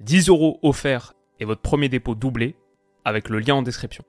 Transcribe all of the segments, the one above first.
10 euros offerts et votre premier dépôt doublé avec le lien en description.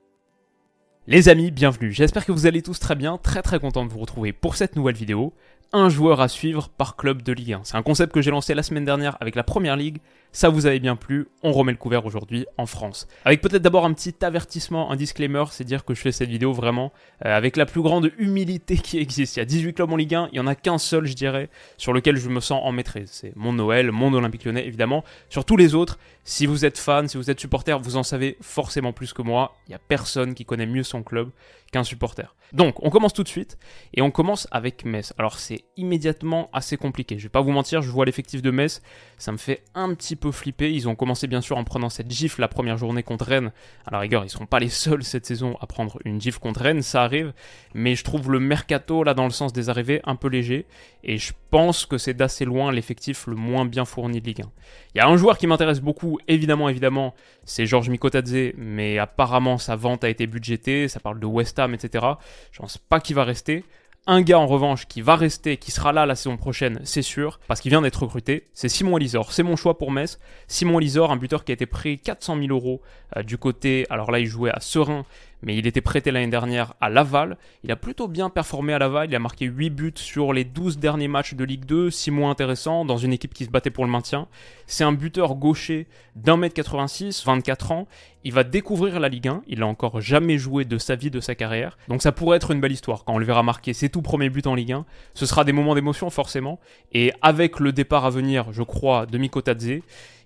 Les amis, bienvenue. J'espère que vous allez tous très bien, très très content de vous retrouver pour cette nouvelle vidéo. Un joueur à suivre par club de Ligue 1. C'est un concept que j'ai lancé la semaine dernière avec la première ligue. Ça vous avait bien plu, on remet le couvert aujourd'hui en France. Avec peut-être d'abord un petit avertissement, un disclaimer, c'est dire que je fais cette vidéo vraiment euh, avec la plus grande humilité qui existe. Il y a 18 clubs en Ligue 1, il y en a qu'un seul, je dirais, sur lequel je me sens en maîtrise. C'est mon Noël, mon Olympique Lyonnais, évidemment. Sur tous les autres, si vous êtes fan, si vous êtes supporter, vous en savez forcément plus que moi. Il n'y a personne qui connaît mieux son club qu'un supporter. Donc, on commence tout de suite et on commence avec Metz. Alors, c'est immédiatement assez compliqué. Je vais pas vous mentir, je vois l'effectif de Metz, ça me fait un petit peu flipper. Ils ont commencé bien sûr en prenant cette gifle la première journée contre Rennes. À la rigueur, ils seront pas les seuls cette saison à prendre une gifle contre Rennes, ça arrive. Mais je trouve le mercato là dans le sens des arrivées un peu léger et je pense que c'est d'assez loin l'effectif le moins bien fourni de Ligue 1. Il y a un joueur qui m'intéresse beaucoup, évidemment, évidemment, c'est Georges Mikotadze, mais apparemment sa vente a été budgétée, ça parle de West Ham, etc. Je pense pas qu'il va rester. Un gars en revanche qui va rester, qui sera là la saison prochaine, c'est sûr, parce qu'il vient d'être recruté, c'est Simon Elisor. C'est mon choix pour Metz. Simon Elisor, un buteur qui a été pris 400 000 euros euh, du côté, alors là il jouait à Serein, mais il était prêté l'année dernière à Laval. Il a plutôt bien performé à Laval, il a marqué 8 buts sur les 12 derniers matchs de Ligue 2, 6 mois intéressants, dans une équipe qui se battait pour le maintien. C'est un buteur gaucher d'un mètre 86, 24 ans. Il va découvrir la Ligue 1, il a encore jamais joué de sa vie, de sa carrière. Donc ça pourrait être une belle histoire quand on le verra marquer ses tout premiers buts en Ligue 1. Ce sera des moments d'émotion forcément. Et avec le départ à venir, je crois, de Mikotadze,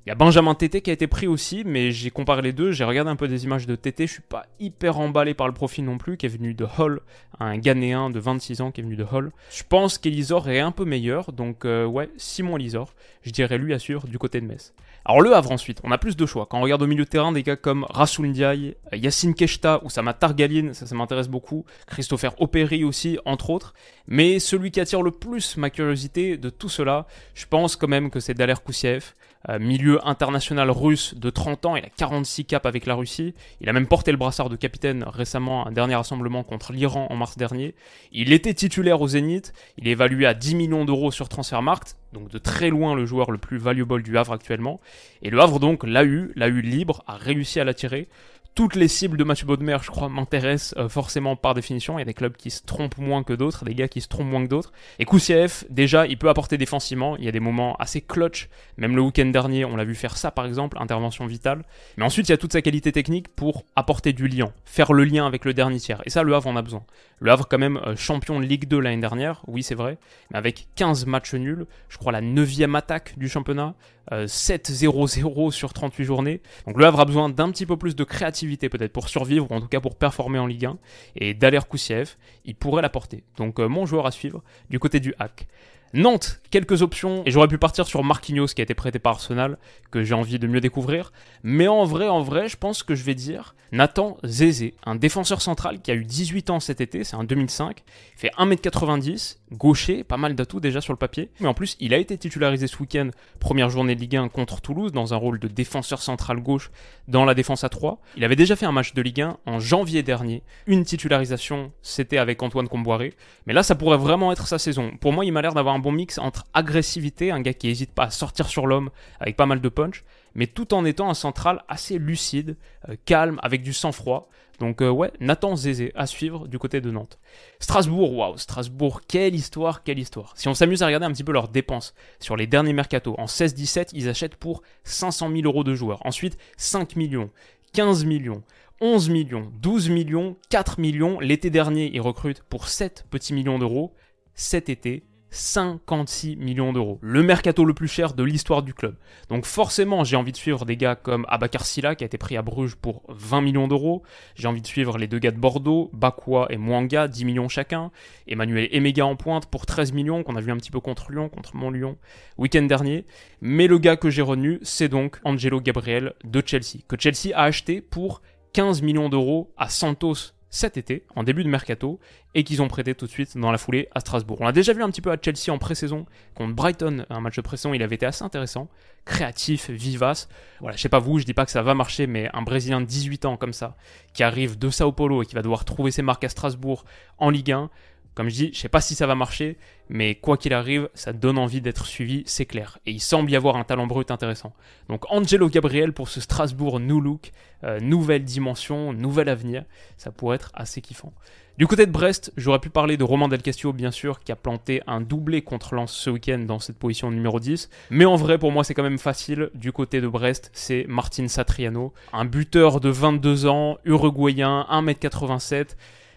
il y a Benjamin Tété qui a été pris aussi, mais j'ai comparé les deux, j'ai regardé un peu des images de Tété, je suis pas hyper emballé par le profil non plus, qui est venu de Hull, un Ghanéen de 26 ans qui est venu de Hull. Je pense qu'Elisor est un peu meilleur, donc euh, ouais, Simon Elisor, je dirais lui assure du côté de Metz. Alors le Havre ensuite, on a plus de choix. Quand on regarde au milieu de terrain des gars comme Rassoul Ndiaye, Yacine Keshta ou Sama Targaline, ça ça m'intéresse beaucoup, Christopher Operi aussi, entre autres. Mais celui qui attire le plus ma curiosité de tout cela, je pense quand même que c'est Daler Koussiev, euh, milieu international russe de 30 ans, il a 46 caps avec la Russie, il a même porté le brassard de capitaine récemment à un dernier rassemblement contre l'Iran en mars dernier. Il était titulaire au Zénith, il est évalué à 10 millions d'euros sur Transfermarkt, donc de très loin le joueur le plus valuable du Havre actuellement. Et le Havre donc l'a eu, l'a eu libre, a réussi à l'attirer. Toutes les cibles de Mathieu Baudemer, je crois, m'intéressent euh, forcément par définition. Il y a des clubs qui se trompent moins que d'autres, des gars qui se trompent moins que d'autres. Et Koussiev, déjà, il peut apporter défensivement. Il y a des moments assez clutch. Même le week-end dernier, on l'a vu faire ça, par exemple, intervention vitale. Mais ensuite, il y a toute sa qualité technique pour apporter du lien, faire le lien avec le dernier tiers. Et ça, le Havre en a besoin. Le Havre, quand même, euh, champion de Ligue 2 l'année dernière, oui, c'est vrai, mais avec 15 matchs nuls, je crois la 9 attaque du championnat, euh, 7-0-0 sur 38 journées. Donc le Havre a besoin d'un petit peu plus de créativité peut-être pour survivre, ou en tout cas pour performer en Ligue 1. Et Daler Koussiev, il pourrait l'apporter. Donc euh, mon joueur à suivre du côté du hack. Nantes, quelques options, et j'aurais pu partir sur Marquinhos qui a été prêté par Arsenal, que j'ai envie de mieux découvrir. Mais en vrai, en vrai, je pense que je vais dire Nathan Zézé, un défenseur central qui a eu 18 ans cet été, c'est un 2005, il fait 1m90, gaucher, pas mal d'atouts déjà sur le papier. Mais en plus, il a été titularisé ce week-end, première journée de Ligue 1 contre Toulouse, dans un rôle de défenseur central gauche dans la défense à 3. Il avait déjà fait un match de Ligue 1 en janvier dernier, une titularisation, c'était avec Antoine Comboiré. Mais là, ça pourrait vraiment être sa saison. Pour moi, il m'a l'air d'avoir un bon mix entre agressivité, un gars qui hésite pas à sortir sur l'homme avec pas mal de punch, mais tout en étant un central assez lucide, euh, calme, avec du sang-froid. Donc euh, ouais, Nathan Zézé à suivre du côté de Nantes. Strasbourg, waouh, Strasbourg, quelle histoire, quelle histoire. Si on s'amuse à regarder un petit peu leurs dépenses sur les derniers mercatos, en 16-17, ils achètent pour 500 000 euros de joueurs. Ensuite, 5 millions, 15 millions, 11 millions, 12 millions, 4 millions. L'été dernier, ils recrutent pour 7 petits millions d'euros. Cet été, 56 millions d'euros. Le mercato le plus cher de l'histoire du club. Donc forcément, j'ai envie de suivre des gars comme Abakar Silla qui a été pris à Bruges pour 20 millions d'euros. J'ai envie de suivre les deux gars de Bordeaux, Bakwa et Mwanga, 10 millions chacun. Emmanuel Emega en pointe pour 13 millions qu'on a vu un petit peu contre Lyon, contre Mont-Lyon week-end dernier. Mais le gars que j'ai retenu, c'est donc Angelo Gabriel de Chelsea, que Chelsea a acheté pour 15 millions d'euros à Santos cet été, en début de mercato, et qu'ils ont prêté tout de suite dans la foulée à Strasbourg. On l'a déjà vu un petit peu à Chelsea en pré-saison, contre Brighton, un match de pré-saison, il avait été assez intéressant, créatif, vivace. Voilà, je sais pas vous, je dis pas que ça va marcher, mais un Brésilien de 18 ans comme ça, qui arrive de Sao Paulo et qui va devoir trouver ses marques à Strasbourg en Ligue 1, comme je dis, je sais pas si ça va marcher, mais quoi qu'il arrive, ça donne envie d'être suivi, c'est clair. Et il semble y avoir un talent brut intéressant. Donc Angelo Gabriel pour ce Strasbourg New Look, euh, nouvelle dimension, nouvel avenir, ça pourrait être assez kiffant. Du côté de Brest, j'aurais pu parler de Roman Del Castillo, bien sûr, qui a planté un doublé contre Lens ce week-end dans cette position numéro 10. Mais en vrai, pour moi, c'est quand même facile. Du côté de Brest, c'est Martin Satriano, un buteur de 22 ans, uruguayen, 1m87,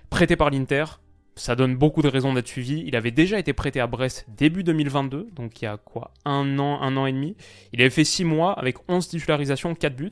prêté par l'Inter ça donne beaucoup de raisons d'être suivi. Il avait déjà été prêté à Brest début 2022, donc il y a quoi? Un an, un an et demi. Il avait fait 6 mois avec 11 titularisations, 4 buts.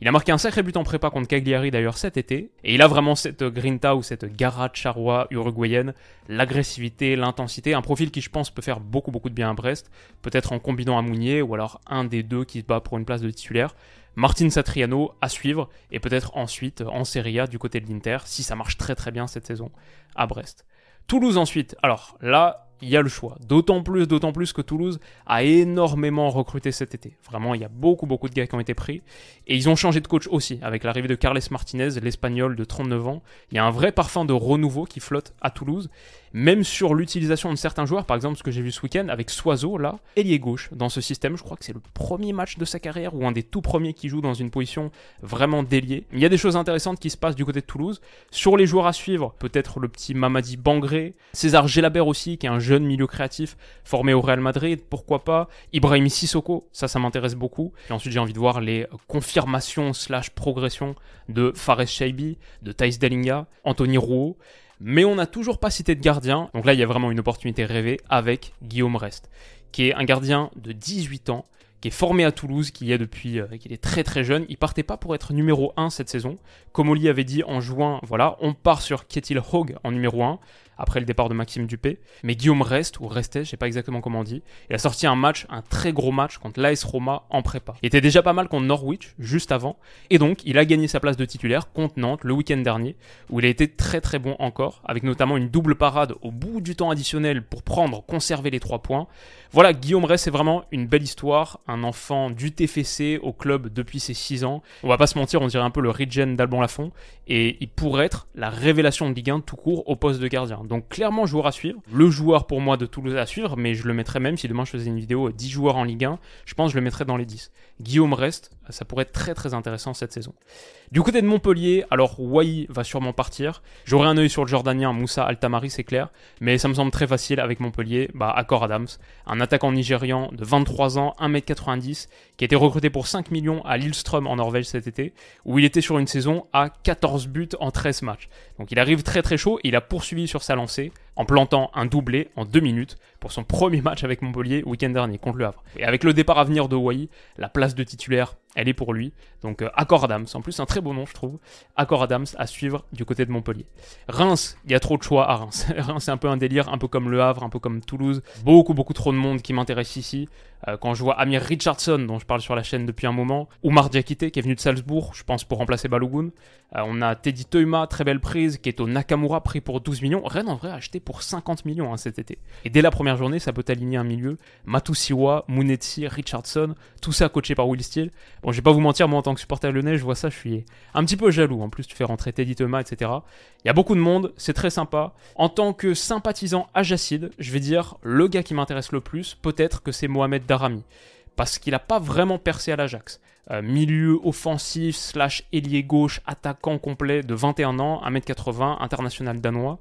Il a marqué un sacré but en prépa contre Cagliari d'ailleurs cet été. Et il a vraiment cette grinta ou cette garade charrois uruguayenne, l'agressivité, l'intensité, un profil qui je pense peut faire beaucoup beaucoup de bien à Brest, peut-être en combinant à Mounier ou alors un des deux qui se bat pour une place de titulaire. Martin Satriano à suivre et peut-être ensuite en Serie A du côté de l'Inter si ça marche très très bien cette saison à Brest. Toulouse ensuite. Alors là, il y a le choix. D'autant plus, d'autant plus que Toulouse a énormément recruté cet été. Vraiment, il y a beaucoup, beaucoup de gars qui ont été pris. Et ils ont changé de coach aussi, avec l'arrivée de Carles Martinez, l'Espagnol de 39 ans. Il y a un vrai parfum de renouveau qui flotte à Toulouse même sur l'utilisation de certains joueurs, par exemple ce que j'ai vu ce week-end avec Soiseau, là, ailier gauche dans ce système, je crois que c'est le premier match de sa carrière ou un des tout premiers qui joue dans une position vraiment déliée. Il y a des choses intéressantes qui se passent du côté de Toulouse. Sur les joueurs à suivre, peut-être le petit Mamadi Bangré, César Gelabert aussi, qui est un jeune milieu créatif formé au Real Madrid, pourquoi pas, Ibrahim Sissoko, ça ça m'intéresse beaucoup. Et ensuite j'ai envie de voir les confirmations slash progressions de Fares Shaibi, de Thais Delinga, Anthony Rouault, mais on n'a toujours pas cité de gardien. Donc là, il y a vraiment une opportunité rêvée avec Guillaume Rest, qui est un gardien de 18 ans, qui est formé à Toulouse, qui est depuis, euh, qu'il est très très jeune. Il partait pas pour être numéro 1 cette saison. Comme Oli avait dit en juin, voilà, on part sur Ketil Hogg en numéro 1 après le départ de Maxime Dupé. Mais Guillaume reste, ou restait, je sais pas exactement comment on dit. Il a sorti un match, un très gros match contre l'AS Roma en prépa. Il était déjà pas mal contre Norwich, juste avant. Et donc, il a gagné sa place de titulaire contre Nantes le week-end dernier, où il a été très très bon encore, avec notamment une double parade au bout du temps additionnel pour prendre, conserver les trois points. Voilà, Guillaume Rest, c'est vraiment une belle histoire. Un enfant du TFC au club depuis ses 6 ans. On va pas se mentir, on dirait un peu le regen d'Alban Lafont. Et il pourrait être la révélation de Ligue 1 tout court au poste de gardien. Donc clairement joueur à suivre. Le joueur pour moi de Toulouse à suivre, mais je le mettrais même si demain je faisais une vidéo 10 joueurs en Ligue 1, je pense que je le mettrais dans les 10. Guillaume reste, ça pourrait être très très intéressant cette saison. Du côté de Montpellier, alors Wai va sûrement partir. J'aurai un œil sur le Jordanien Moussa Altamari, c'est clair, mais ça me semble très facile avec Montpellier, bah Accor Adams, un attaquant nigérian de 23 ans, 1m90, qui a été recruté pour 5 millions à Lillestrøm en Norvège cet été, où il était sur une saison à 14 buts en 13 matchs. Donc il arrive très très chaud et il a poursuivi sur sa lancée en plantant un doublé en 2 minutes pour son premier match avec Montpellier week-end dernier contre le Havre. Et avec le départ à venir de Wai, la place de titulaire, elle est pour lui. Donc euh, Accor Adams, en plus un très beau nom je trouve. Accor Adams à suivre du côté de Montpellier. Reims, il y a trop de choix à Reims. Reims c'est un peu un délire, un peu comme le Havre, un peu comme Toulouse. Beaucoup beaucoup trop de monde qui m'intéresse ici. Euh, quand je vois Amir Richardson, dont je parle sur la chaîne depuis un moment, Oumar Diakité, qui est venu de Salzbourg, je pense pour remplacer Balogun. Euh, on a Teddy Toima, très belle prise, qui est au Nakamura, pris pour 12 millions. Rennes, en vrai, a acheté pour 50 millions hein, cet été. Et dès la première journée, ça peut aligner un milieu. Matusiwa, Munetsi, Richardson, tout ça coaché par Will Steele. Bon, je vais pas vous mentir, moi, en tant que supporter lyonnais, je vois ça, je suis un petit peu jaloux. En plus, tu fais rentrer Teddy Toima, etc. Il y a beaucoup de monde, c'est très sympa. En tant que sympathisant Ajacide, je vais dire, le gars qui m'intéresse le plus, peut-être que c'est Mohamed Darami parce qu'il n'a pas vraiment percé à l'Ajax. Euh, milieu offensif slash ailier gauche, attaquant complet de 21 ans, 1m80, international danois.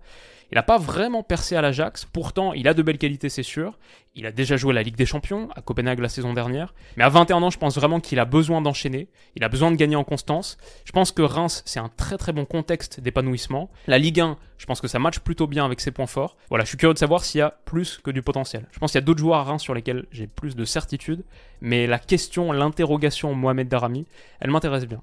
Il n'a pas vraiment percé à l'Ajax, pourtant il a de belles qualités, c'est sûr. Il a déjà joué la Ligue des Champions à Copenhague la saison dernière. Mais à 21 ans, je pense vraiment qu'il a besoin d'enchaîner. Il a besoin de gagner en constance. Je pense que Reims, c'est un très très bon contexte d'épanouissement. La Ligue 1, je pense que ça matche plutôt bien avec ses points forts. Voilà, je suis curieux de savoir s'il y a plus que du potentiel. Je pense qu'il y a d'autres joueurs à Reims sur lesquels j'ai plus de certitude. Mais la question, l'interrogation Mohamed Darami, elle m'intéresse bien.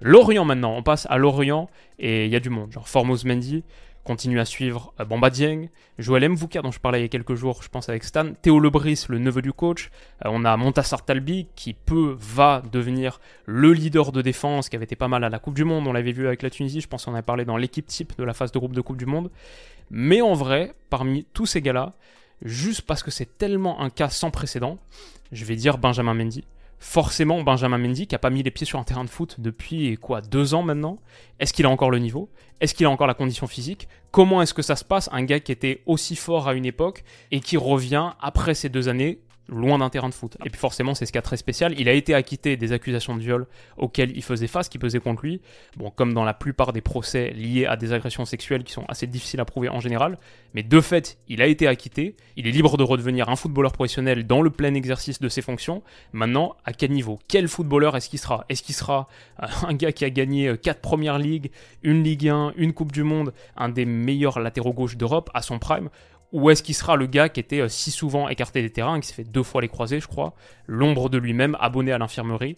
Lorient maintenant, on passe à Lorient et il y a du monde, genre Formos Mendy, continue à suivre euh, Bamba Dieng, Joël Mvouka dont je parlais il y a quelques jours, je pense avec Stan, Théo Lebris, le neveu du coach, euh, on a Montassar Talbi qui peut, va devenir le leader de défense qui avait été pas mal à la Coupe du Monde, on l'avait vu avec la Tunisie, je pense qu'on avait parlé dans l'équipe type de la phase de groupe de Coupe du Monde. Mais en vrai, parmi tous ces gars-là, juste parce que c'est tellement un cas sans précédent, je vais dire Benjamin Mendy forcément Benjamin Mendy qui a pas mis les pieds sur un terrain de foot depuis quoi deux ans maintenant. Est-ce qu'il a encore le niveau? Est-ce qu'il a encore la condition physique? Comment est-ce que ça se passe? Un gars qui était aussi fort à une époque et qui revient après ces deux années loin d'un terrain de foot. Et puis forcément, c'est ce cas très spécial. Il a été acquitté des accusations de viol auxquelles il faisait face, qui pesaient contre lui. Bon, comme dans la plupart des procès liés à des agressions sexuelles qui sont assez difficiles à prouver en général. Mais de fait, il a été acquitté. Il est libre de redevenir un footballeur professionnel dans le plein exercice de ses fonctions. Maintenant, à quel niveau? Quel footballeur est-ce qu'il sera? Est-ce qu'il sera euh, un gars qui a gagné 4 euh, premières ligues, une Ligue 1, une Coupe du Monde, un des meilleurs latéraux gauche d'Europe à son prime? Ou est-ce qu'il sera le gars qui était euh, si souvent écarté des terrains, qui s'est fait deux fois les croisés, je crois, l'ombre de lui-même, abonné à l'infirmerie,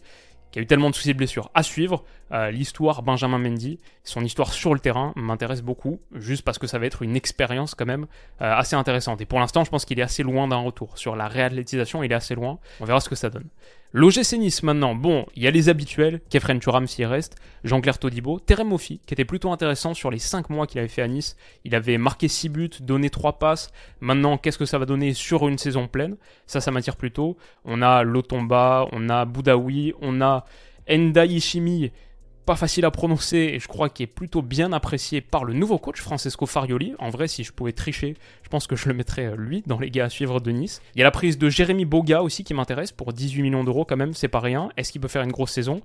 qui a eu tellement de soucis de blessures à suivre. Euh, l'histoire Benjamin Mendy, son histoire sur le terrain m'intéresse beaucoup, juste parce que ça va être une expérience quand même euh, assez intéressante. Et pour l'instant, je pense qu'il est assez loin d'un retour. Sur la réathlétisation, il est assez loin. On verra ce que ça donne. L'OGC Nice maintenant, bon, il y a les habituels, Kefren Turam s'y reste, Jean-Claire Todibo, Terem Moffi, qui était plutôt intéressant sur les 5 mois qu'il avait fait à Nice. Il avait marqué 6 buts, donné 3 passes. Maintenant, qu'est-ce que ça va donner sur une saison pleine? Ça, ça m'attire plutôt. On a Lotomba, on a Boudaoui, on a Enda Ishimi, pas facile à prononcer et je crois qu'il est plutôt bien apprécié par le nouveau coach Francesco Farioli. En vrai, si je pouvais tricher, je pense que je le mettrais euh, lui dans les gars à suivre de Nice. Il y a la prise de Jérémy Boga aussi qui m'intéresse pour 18 millions d'euros quand même, c'est pas rien. Est-ce qu'il peut faire une grosse saison?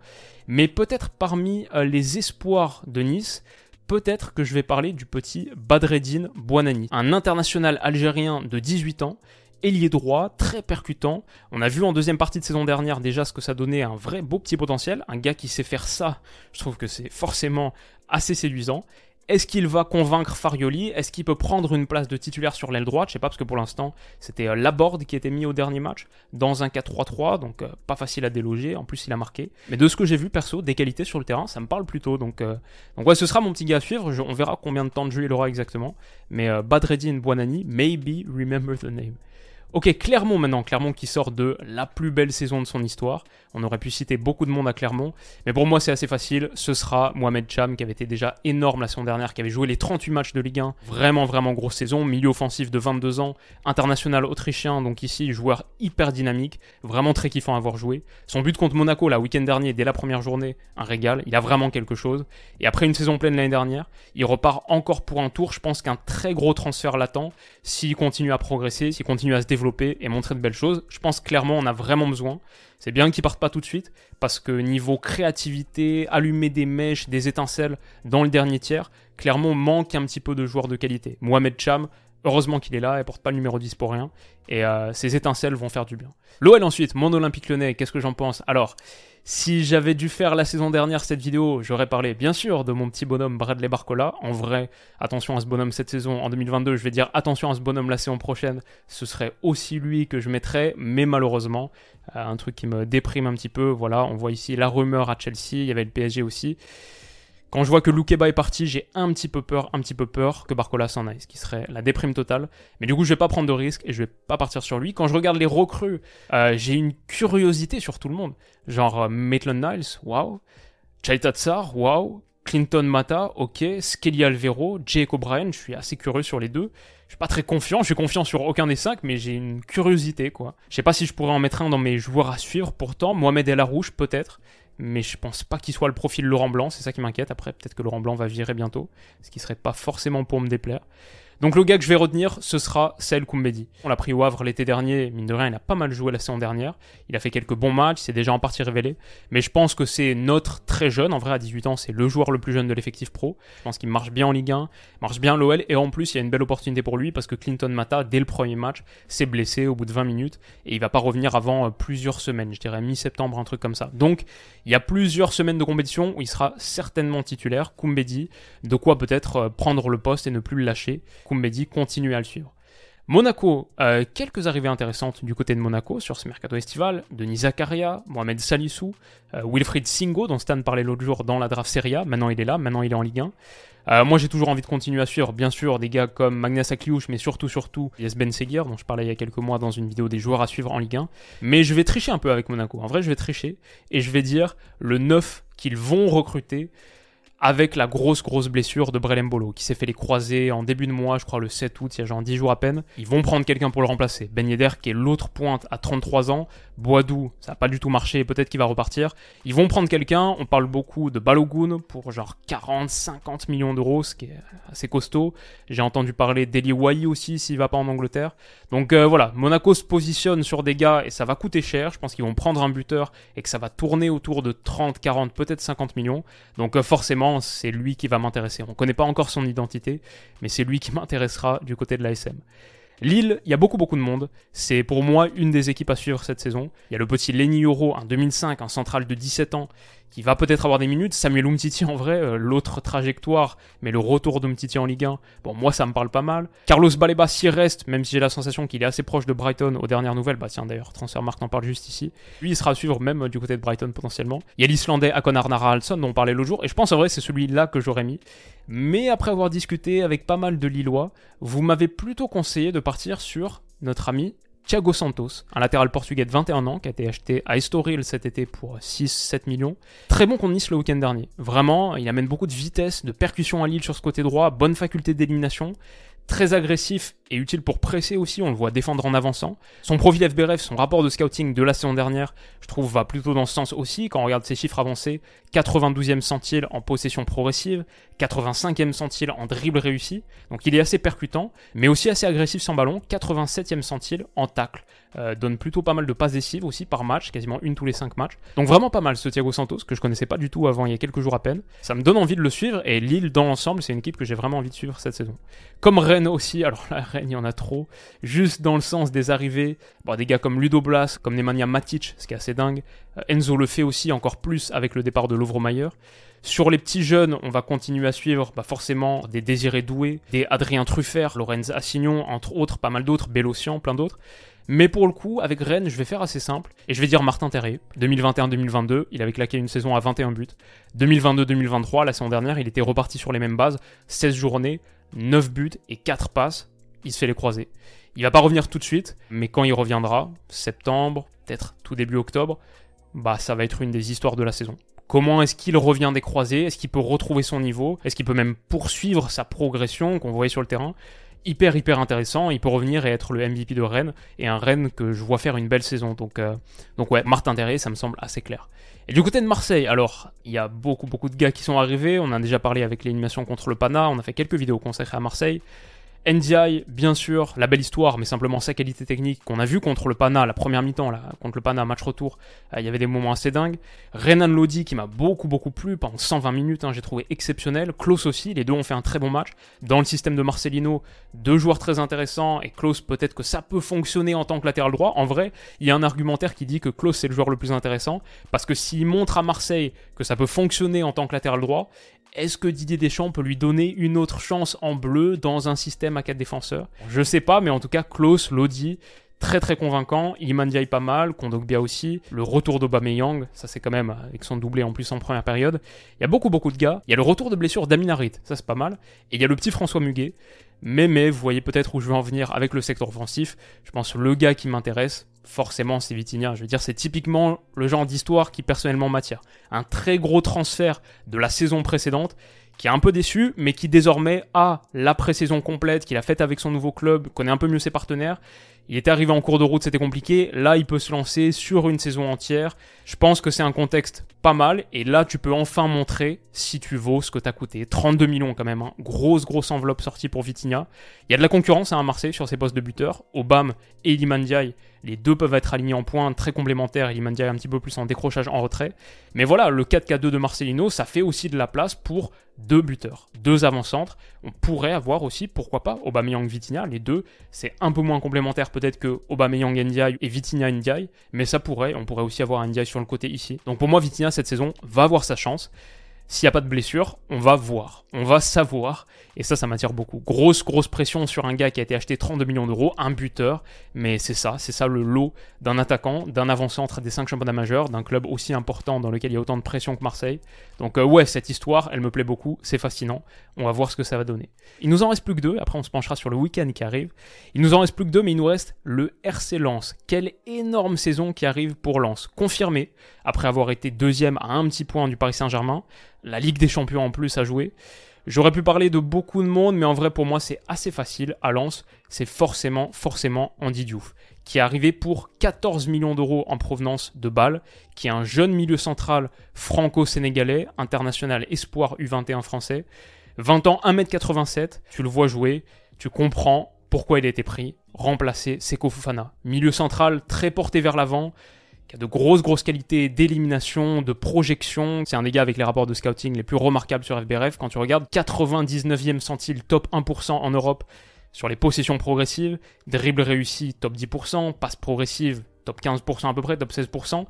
Mais peut-être parmi euh, les espoirs de Nice, peut-être que je vais parler du petit Badreddine Bouanani, un international algérien de 18 ans ailier droit, très percutant. On a vu en deuxième partie de saison dernière déjà ce que ça donnait, un vrai beau petit potentiel. Un gars qui sait faire ça, je trouve que c'est forcément assez séduisant. Est-ce qu'il va convaincre Farioli? Est-ce qu'il peut prendre une place de titulaire sur l'aile droite? Je sais pas parce que pour l'instant c'était euh, Laborde qui était mis au dernier match dans un 4-3-3, donc euh, pas facile à déloger. En plus il a marqué. Mais de ce que j'ai vu perso, des qualités sur le terrain, ça me parle plutôt. Donc, euh, ouais, ce sera mon petit gars à suivre. on verra combien de temps de jeu il aura exactement. Mais Badreddin Buanani, maybe remember the name. Ok, Clermont maintenant, Clermont qui sort de la plus belle saison de son histoire. On aurait pu citer beaucoup de monde à Clermont, mais pour moi c'est assez facile. Ce sera Mohamed Cham qui avait été déjà énorme la saison dernière, qui avait joué les 38 matchs de Ligue 1. Vraiment, vraiment grosse saison. Milieu offensif de 22 ans, international autrichien, donc ici joueur hyper dynamique, vraiment très kiffant à avoir joué. Son but contre Monaco la week-end dernier, dès la première journée, un régal. Il a vraiment quelque chose. Et après une saison pleine l'année dernière, il repart encore pour un tour. Je pense qu'un très gros transfert l'attend s'il continue à progresser, s'il continue à se développer et montrer de belles choses. Je pense clairement on a vraiment besoin. C'est bien qu'ils partent pas tout de suite parce que niveau créativité, allumer des mèches, des étincelles dans le dernier tiers, clairement manque un petit peu de joueurs de qualité. Mohamed Cham, heureusement qu'il est là, il porte pas le numéro 10 pour rien et euh, ces étincelles vont faire du bien. L'OL ensuite, mon Olympique Lyonnais, qu'est-ce que j'en pense? Alors, si j'avais dû faire la saison dernière cette vidéo, j'aurais parlé bien sûr de mon petit bonhomme Bradley Barcola. En vrai, attention à ce bonhomme cette saison. En 2022, je vais dire attention à ce bonhomme la saison prochaine. Ce serait aussi lui que je mettrais, mais malheureusement, euh, un truc qui me déprime un petit peu. Voilà, on voit ici la rumeur à Chelsea, il y avait le PSG aussi. Quand je vois que Loukeba est parti, j'ai un petit peu peur, un petit peu peur que Barcola s'en aille, ce qui serait la déprime totale. Mais du coup, je vais pas prendre de risques et je vais pas partir sur lui. Quand je regarde les recrues, euh, j'ai une curiosité sur tout le monde. Genre euh, Maitland Niles, waouh. Chaita Tsar, waouh. Clinton Mata, ok. Skelly Alvero, Jake O'Brien, je suis assez curieux sur les deux. Je suis pas très confiant, je suis confiant sur aucun des cinq, mais j'ai une curiosité, quoi. Je sais pas si je pourrais en mettre un dans mes joueurs à suivre, pourtant. Mohamed El Arouche, peut-être mais je pense pas qu'il soit le profil Laurent Blanc, c'est ça qui m'inquiète. Après, peut-être que Laurent Blanc va virer bientôt, ce qui serait pas forcément pour me déplaire. Donc le gars que je vais retenir, ce sera Sel Koumbedi. On l'a pris au Havre l'été dernier, mine de rien, il a pas mal joué la saison dernière. Il a fait quelques bons matchs, c'est déjà en partie révélé. Mais je pense que c'est notre très jeune, en vrai à 18 ans, c'est le joueur le plus jeune de l'effectif pro. Je pense qu'il marche bien en Ligue 1, marche bien l'OL, et en plus il y a une belle opportunité pour lui parce que Clinton Mata, dès le premier match, s'est blessé au bout de 20 minutes, et il va pas revenir avant euh, plusieurs semaines, je dirais mi-septembre, un truc comme ça. Donc il y a plusieurs semaines de compétition où il sera certainement titulaire, Koumbedi, de quoi peut-être euh, prendre le poste et ne plus le lâcher. Koumbedi continue à le suivre. Monaco, euh, quelques arrivées intéressantes du côté de Monaco sur ce mercato estival. Denis Zakaria, Mohamed Salissou, euh, Wilfried Singo, dont Stan parlait l'autre jour dans la draft Serie A. Maintenant il est là, maintenant il est en Ligue 1. Euh, moi j'ai toujours envie de continuer à suivre, bien sûr, des gars comme Magnus Akliouche, mais surtout, surtout, Yes Ben Seguir, dont je parlais il y a quelques mois dans une vidéo des joueurs à suivre en Ligue 1. Mais je vais tricher un peu avec Monaco. En vrai, je vais tricher et je vais dire le 9 qu'ils vont recruter avec la grosse grosse blessure de Brelem Bolo qui s'est fait les croiser en début de mois, je crois le 7 août, il y a genre 10 jours à peine. Ils vont prendre quelqu'un pour le remplacer. Ben qui est l'autre pointe à 33 ans, Boadou, ça n'a pas du tout marché, peut-être qu'il va repartir. Ils vont prendre quelqu'un, on parle beaucoup de Balogun pour genre 40 50 millions d'euros, ce qui est assez costaud. J'ai entendu parler d'Eli Wai aussi s'il va pas en Angleterre. Donc euh, voilà, Monaco se positionne sur des gars et ça va coûter cher, je pense qu'ils vont prendre un buteur et que ça va tourner autour de 30 40 peut-être 50 millions. Donc euh, forcément c'est lui qui va m'intéresser. On ne connaît pas encore son identité, mais c'est lui qui m'intéressera du côté de l'ASM. Lille, il y a beaucoup beaucoup de monde. C'est pour moi une des équipes à suivre cette saison. Il y a le petit Lenny Euro, un 2005, un central de 17 ans, qui va peut-être avoir des minutes. Samuel Umtiti en vrai, euh, l'autre trajectoire, mais le retour d'Umtiti en Ligue 1, bon moi ça me parle pas mal. Carlos Baleba s'y reste, même si j'ai la sensation qu'il est assez proche de Brighton aux dernières nouvelles. Bah tiens d'ailleurs, Transfermarkt en parle juste ici. Lui il sera à suivre même du côté de Brighton potentiellement. Il y a l'Islandais Akon Arnar Alson dont on parlait l'autre jour, et je pense en vrai c'est celui-là que j'aurais mis. Mais après avoir discuté avec pas mal de Lillois, vous m'avez plutôt conseillé de partir sur notre ami Thiago Santos, un latéral portugais de 21 ans qui a été acheté à Estoril cet été pour 6-7 millions. Très bon contre Nice le week-end dernier. Vraiment, il amène beaucoup de vitesse, de percussion à Lille sur ce côté droit, bonne faculté d'élimination très agressif et utile pour presser aussi, on le voit défendre en avançant. Son profil FBRF, son rapport de scouting de la saison dernière, je trouve va plutôt dans ce sens aussi, quand on regarde ses chiffres avancés, 92e centile en possession progressive, 85e centile en dribble réussi, donc il est assez percutant, mais aussi assez agressif sans ballon, 87e centile en tacle. Euh, donne plutôt pas mal de passes décisives aussi par match, quasiment une tous les 5 matchs. Donc vraiment pas mal ce Thiago Santos, que je connaissais pas du tout avant il y a quelques jours à peine. Ça me donne envie de le suivre, et Lille dans l'ensemble, c'est une équipe que j'ai vraiment envie de suivre cette saison. Comme aussi, alors la Rennes il y en a trop, juste dans le sens des arrivées, des gars comme Ludo Blas, comme Nemanja Matic, ce qui est assez dingue. Euh, Enzo le fait aussi encore plus avec le départ de Lovromayer. Sur les petits jeunes, on va continuer à suivre bah forcément des Désirés Doué, des Adrien Truffert, Lorenz Assignon, entre autres, pas mal d'autres, Bélocian, plein d'autres. Mais pour le coup, avec Rennes, je vais faire assez simple. Et je vais dire Martin Terrier. 2021-2022, il avait claqué une saison à 21 buts. 2022-2023, la saison dernière, il était reparti sur les mêmes bases. 16 journées, 9 buts et 4 passes. Il se fait les croiser. Il va pas revenir tout de suite, mais quand il reviendra, septembre, peut-être tout début octobre, bah ça va être une des histoires de la saison. Comment est-ce qu'il revient des croisés? Est-ce qu'il peut retrouver son niveau? Est-ce qu'il peut même poursuivre sa progression qu'on voyait sur le terrain? Hyper hyper intéressant, il peut revenir et être le MVP de Rennes, et un Rennes que je vois faire une belle saison. Donc, euh, donc ouais, Martin Terrier, ça me semble assez clair. Et du côté de Marseille, alors, il y a beaucoup beaucoup de gars qui sont arrivés, on a déjà parlé avec l'élimination contre le Pana, on a fait quelques vidéos consacrées à Marseille. NDI, bien sûr, la belle histoire, mais simplement sa qualité technique qu'on a vu contre le Pana, la première mi-temps, contre le Pana, match retour, euh, il y avait des moments assez dingues. Renan Lodi qui m'a beaucoup beaucoup plu pendant 120 minutes, hein, j'ai trouvé exceptionnel. Klaus aussi, les deux ont fait un très bon match. Dans le système de Marcelino, deux joueurs très intéressants, et Klaus peut-être que ça peut fonctionner en tant que latéral droit. En vrai, il y a un argumentaire qui dit que Klaus c'est le joueur le plus intéressant, parce que s'il montre à Marseille que ça peut fonctionner en tant que latéral droit, est-ce que Didier Deschamps peut lui donner une autre chance en bleu dans un système à 4 défenseurs? Je sais pas, mais en tout cas, Klaus, Lodi, très très convaincant. Iliman pas mal, Kondogbia aussi. Le retour d'Aubameyang, ça c'est quand même avec son doublé en plus en première période. Il y a beaucoup beaucoup de gars. Il y a le retour de blessure d'Aminarit, ça c'est pas mal. Et il y a le petit François Muguet. Mais mais vous voyez peut-être où je veux en venir avec le secteur offensif. Je pense le gars qui m'intéresse, forcément c'est Vitinha. Je veux dire, c'est typiquement le genre d'histoire qui personnellement m'attire. Un très gros transfert de la saison précédente qui est un peu déçu, mais qui désormais a la pré-saison complète qu'il a faite avec son nouveau club, connaît un peu mieux ses partenaires, Il était arrivé en cours de route, c'était compliqué. Là, il peut se lancer sur une saison entière. Je pense que c'est un contexte pas mal. Et là, tu peux enfin montrer si tu vaux ce que t'as coûté. 32 millions quand même. Hein. Grosse, grosse enveloppe sortie pour Vitinha. Il y a de la concurrence hein, à Marseille sur ses postes de buteur. Obama et Ilimandiaï, les deux peuvent être alignés en points, très complémentaires. Ilimandiaï un petit peu plus en décrochage, en retrait. Mais voilà, le 4-4-2 de Marcelino, ça fait aussi de la place pour deux buteurs, deux avant-centres. On pourrait avoir aussi, pourquoi pas, Aubameyang Vitinha, les deux, c'est un peu moins complémentaire peut-être que Aubameyang Ndiaye et Vitinha Ndiaye, mais ça pourrait, on pourrait aussi avoir un Ndiaye sur le côté ici. Donc pour moi, Vitinha cette saison va avoir sa chance. S'il n'y a pas de blessure, on va voir, on va savoir, et ça, ça m'attire beaucoup. Grosse, grosse pression sur un gars qui a été acheté 32 millions d'euros, un buteur, mais c'est ça, c'est ça le lot d'un attaquant, d'un avant-centre des 5 championnats majeurs, d'un club aussi important dans lequel il y a autant de pression que Marseille. Donc euh, ouais, cette histoire, elle me plaît beaucoup, c'est fascinant, on va voir ce que ça va donner. Il nous en reste plus que deux, après on se penchera sur le week-end qui arrive. Il nous en reste plus que deux, mais il nous reste le RC Lens. Quelle énorme saison qui arrive pour Lens, confirmé, après avoir été deuxième à un petit point du Paris Saint-Germain la Ligue des Champions en plus à jouer. J'aurais pu parler de beaucoup de monde, mais en vrai pour moi c'est assez facile. À Lens, c'est forcément, forcément Andy Diouf, qui est arrivé pour 14 millions d'euros en provenance de Bâle, qui est un jeune milieu central franco-sénégalais, international espoir U21 français. 20 ans, 1m87, tu le vois jouer, tu comprends pourquoi il a été pris, remplacé Seko Fofana. Milieu central très porté vers l'avant, de grosses, grosses qualités d'élimination, de projection. C'est un des gars avec les rapports de scouting les plus remarquables sur FBRF. Quand tu regardes 99e centile, top 1% en Europe sur les possessions progressives, dribble réussi, top 10%, passe progressive, top 15% à peu près, top 16%.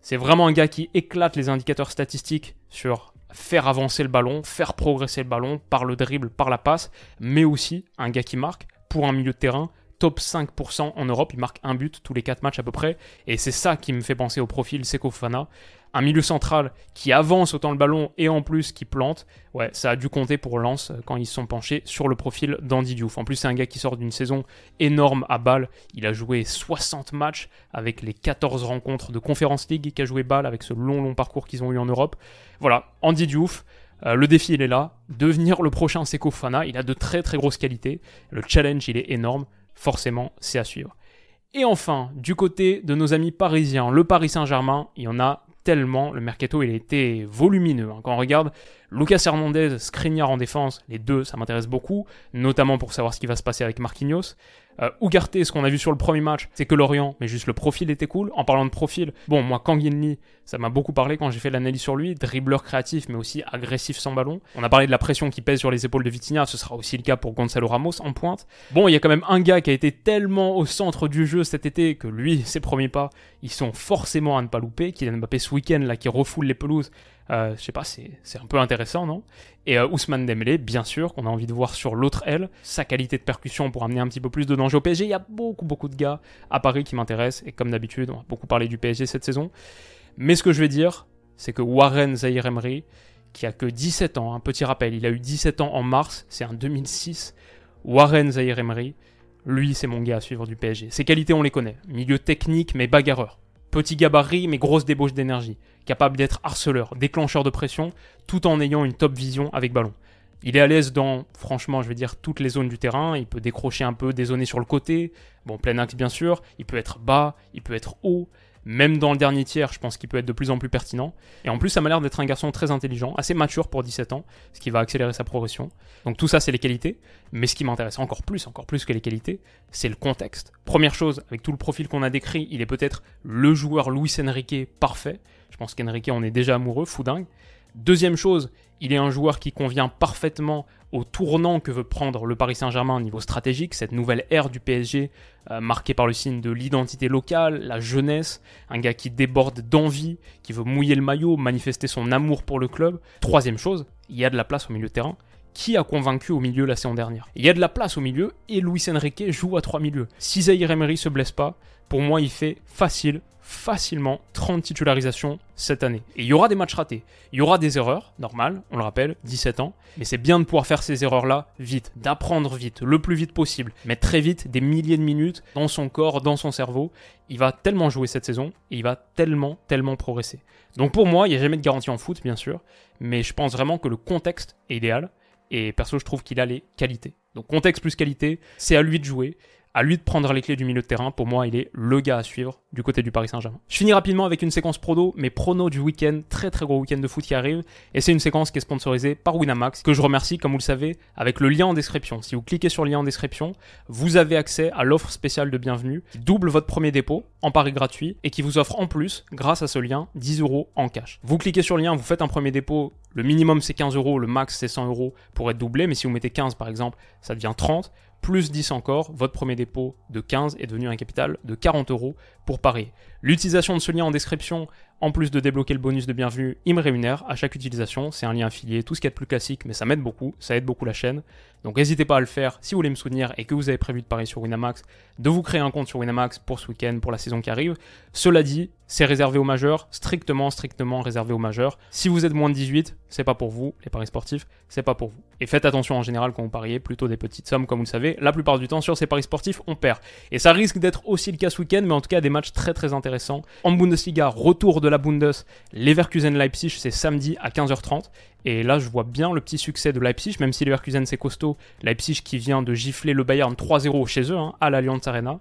C'est vraiment un gars qui éclate les indicateurs statistiques sur faire avancer le ballon, faire progresser le ballon par le dribble, par la passe, mais aussi un gars qui marque pour un milieu de terrain top 5% en Europe. Il marque un but tous les 4 matchs à peu près. Et c'est ça qui me fait penser au profil Seko Fana. Un milieu central qui avance autant le ballon et en plus qui plante. Ouais, ça a dû compter pour Lens quand ils se sont penchés sur le profil d'Andy Diouf. En plus, c'est un gars qui sort d'une saison énorme à Bâle. Il a joué 60 matchs avec les 14 rencontres de Conference League qui a joué Bâle avec ce long, long parcours qu'ils ont eu en Europe. Voilà, Andy Diouf. Euh, le défi, il est là. Devenir le prochain Seko Fana. Il a de très, très grosses qualités. Le challenge, il est énorme forcément, c'est à suivre. Et enfin, du côté de nos amis parisiens, le Paris Saint-Germain, il y en a tellement. Le mercato, il a été volumineux. Hein. Quand on regarde Lucas Hernandez, Skriniar en défense, les deux, ça m'intéresse beaucoup, notamment pour savoir ce qui va se passer avec Marquinhos. Euh, Ougarté, ce qu'on a vu sur le premier match, c'est que Lorient, mais juste le profil était cool. En parlant de profil, bon, moi, Kangin ça m'a beaucoup parlé quand j'ai fait l'analyse sur lui. Dribbleur créatif, mais aussi agressif sans ballon. On a parlé de la pression qui pèse sur les épaules de Vitinha, ce sera aussi le cas pour Gonzalo Ramos en pointe. Bon, il y a quand même un gars qui a été tellement au centre du jeu cet été que lui, ses premiers pas, ils sont forcément à ne pas louper. Kylian Mbappé ce week-end, là, qui refoule les pelouses. Euh, je sais pas, c'est un peu intéressant, non? Et euh, Ousmane Dembélé, bien sûr, qu'on a envie de voir sur l'autre aile, sa qualité de percussion pour amener un petit peu plus de danger au PSG. Il y a beaucoup, beaucoup de gars à Paris qui m'intéressent, et comme d'habitude, on a beaucoup parlé du PSG cette saison. Mais ce que je vais dire, c'est que Warren Zahir Emery, qui a que 17 ans, un petit rappel, il a eu 17 ans en mars, c'est en 2006. Warren Zahir Emery, lui, c'est mon gars à suivre du PSG. Ses qualités, on les connaît. Milieu technique, mais bagarreur. Petit gabarit, mais grosse débauche d'énergie. Capable d'être harceleur, déclencheur de pression, tout en ayant une top vision avec ballon. Il est à l'aise dans, franchement, je vais dire, toutes les zones du terrain. Il peut décrocher un peu, dézoner sur le côté. Bon, plein axe, bien sûr. Il peut être bas, il peut être haut. Même dans le dernier tiers, je pense qu'il peut être de plus en plus pertinent. Et en plus, ça m'a l'air d'être un garçon très intelligent, assez mature pour 17 ans, ce qui va accélérer sa progression. Donc tout ça, c'est les qualités. Mais ce qui m'intéresse encore plus, encore plus que les qualités, c'est le contexte. Première chose, avec tout le profil qu'on a décrit, il est peut-être le joueur Luis Enrique parfait. Je pense qu'Enrique en est déjà amoureux, fou dingue. Deuxième chose, il est un joueur qui convient parfaitement au tournant que veut prendre le Paris Saint-Germain au niveau stratégique, cette nouvelle ère du PSG euh, marquée par le signe de l'identité locale, la jeunesse, un gars qui déborde d'envie, qui veut mouiller le maillot, manifester son amour pour le club. Troisième chose, il y a de la place au milieu de terrain. Qui a convaincu au milieu la saison dernière? Il y a de la place au milieu et Luis Enrique joue à trois milieux. Si Zahir Emery se blesse pas, pour moi il fait facile facilement 30 titularisations cette année. Et il y aura des matchs ratés. Il y aura des erreurs, normal, on le rappelle, 17 ans. Mais c'est bien de pouvoir faire ces erreurs-là vite, d'apprendre vite, le plus vite possible. Mettre très vite des milliers de minutes dans son corps, dans son cerveau. Il va tellement jouer cette saison et il va tellement, tellement progresser. Donc pour moi, il n'y a jamais de garantie en foot, bien sûr. Mais je pense vraiment que le contexte est idéal. Et perso, je trouve qu'il a les qualités. Donc contexte plus qualité, c'est à lui de jouer. À lui de prendre les clés du milieu de terrain. Pour moi, il est le gars à suivre du côté du Paris Saint-Germain. Je finis rapidement avec une séquence prono, mais prono du week-end, très très gros week-end de foot qui arrive. Et c'est une séquence qui est sponsorisée par Winamax, que je remercie, comme vous le savez, avec le lien en description. Si vous cliquez sur le lien en description, vous avez accès à l'offre spéciale de bienvenue double votre premier dépôt en pari gratuit et qui vous offre en plus, grâce à ce lien, 10 euros en cash. Vous cliquez sur le lien, vous faites un premier dépôt, le minimum c'est 15 euros, le max c'est 100 euros pour être doublé, mais si vous mettez 15 par exemple, ça devient 30 plus 10 encore, votre premier dépôt de 15 est devenu un capital de 40 euros pour parier. L'utilisation de ce lien en description, en plus de débloquer le bonus de bienvenue, il me rémunère à chaque utilisation. C'est un lien affilié, tout ce qui est plus classique, mais ça m'aide beaucoup, ça aide beaucoup la chaîne. Donc n'hésitez pas à le faire si vous voulez me soutenir et que vous avez prévu de parier sur Winamax, de vous créer un compte sur Winamax pour ce week-end, pour la saison qui arrive. Cela dit, c'est réservé aux majeurs, strictement, strictement réservé aux majeurs. Si vous êtes moins de 18, c'est pas pour vous, les paris sportifs, c'est pas pour vous. Et faites attention en général quand vous pariez, plutôt des petites sommes, comme vous le savez. La plupart du temps, sur ces paris sportifs, on perd. Et ça risque d'être aussi le cas ce week-end, mais en tout cas, des matchs très très intéressants. En Bundesliga, retour de la Bundes, Leverkusen-Leipzig, c'est samedi à 15h30. Et là, je vois bien le petit succès de Leipzig, même si Leverkusen c'est costaud. Leipzig qui vient de gifler le Bayern 3-0 chez eux, hein, à l'Allianz Arena.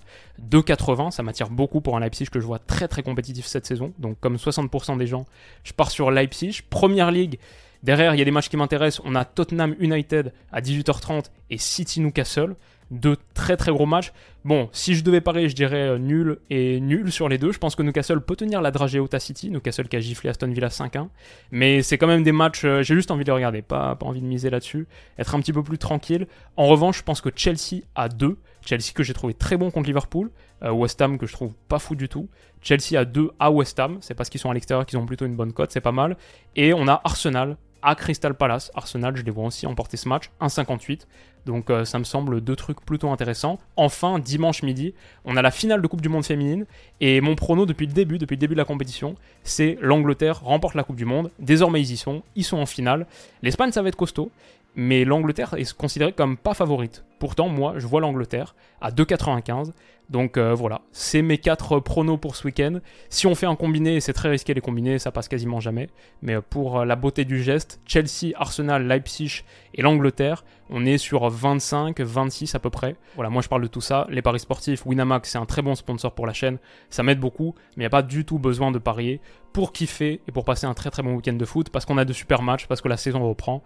2,80, ça m'attire beaucoup pour un Leipzig que je vois très très compétitif cette saison. Donc comme 60% des gens, je pars sur Leipzig. Première ligue, derrière il y a des matchs qui m'intéressent. On a Tottenham United à 18h30 et City Newcastle deux très très gros matchs. Bon, si je devais parier, je dirais euh, nul et nul sur les deux. Je pense que Newcastle peut tenir la dragée Ota City. Newcastle qui a giflé Aston Villa 5-1. Mais c'est quand même des matchs, euh, j'ai juste envie de regarder, pas, pas envie de miser là-dessus. Être un petit peu plus tranquille. En revanche, je pense que Chelsea a 2. Chelsea que j'ai trouvé très bon contre Liverpool. Euh, West Ham que je trouve pas fou du tout. Chelsea a 2 à West Ham. C'est parce qu'ils sont à l'extérieur qu'ils ont plutôt une bonne cote, c'est pas mal. Et on a Arsenal à Crystal Palace. Arsenal, je les vois aussi emporter ce match, 1,58. Donc euh, ça me semble deux trucs plutôt intéressants. Enfin, dimanche midi, on a la finale de Coupe du Monde féminine. Et mon prono depuis le début, depuis le début de la compétition, c'est l'Angleterre remporte la Coupe du Monde. Désormais, ils y sont. Ils sont en finale. L'Espagne, ça va être costaud. Mais l'Angleterre est considérée comme pas favorite. Pourtant, moi, je vois l'Angleterre à 2,95. Donc euh, voilà, c'est mes 4 pronos pour ce week-end. Si on fait un combiné, c'est très risqué les combinés, ça passe quasiment jamais. Mais euh, pour euh, la beauté du geste, Chelsea, Arsenal, Leipzig et l'Angleterre, on est sur 25, 26 à peu près. Voilà, moi je parle de tout ça. Les paris sportifs, Winamax, c'est un très bon sponsor pour la chaîne. Ça m'aide beaucoup, mais il n'y a pas du tout besoin de parier pour kiffer et pour passer un très très bon week-end de foot parce qu'on a de super matchs, parce que la saison reprend.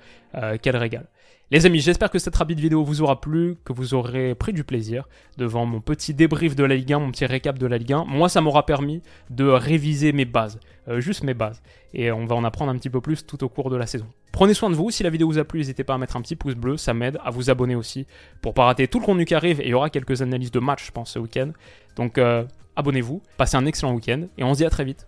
quel régal. Les amis, j'espère que cette rapide vidéo vous aura plu, que vous aurez pris du plaisir devant mon petit débrief de la Ligue 1, mon petit récap de la Ligue 1. Moi, ça m'aura permis de réviser mes bases, euh, juste mes bases. Et on va en apprendre un petit peu plus tout au cours de la saison. Prenez soin de vous, si la vidéo vous a plu, n'hésitez pas à mettre un petit pouce bleu, ça m'aide à vous abonner aussi pour pas rater tout le contenu qui arrive. Et il y aura quelques analyses de matchs, je pense, ce week-end. Donc euh, abonnez-vous, passez un excellent week-end et on se dit à très vite.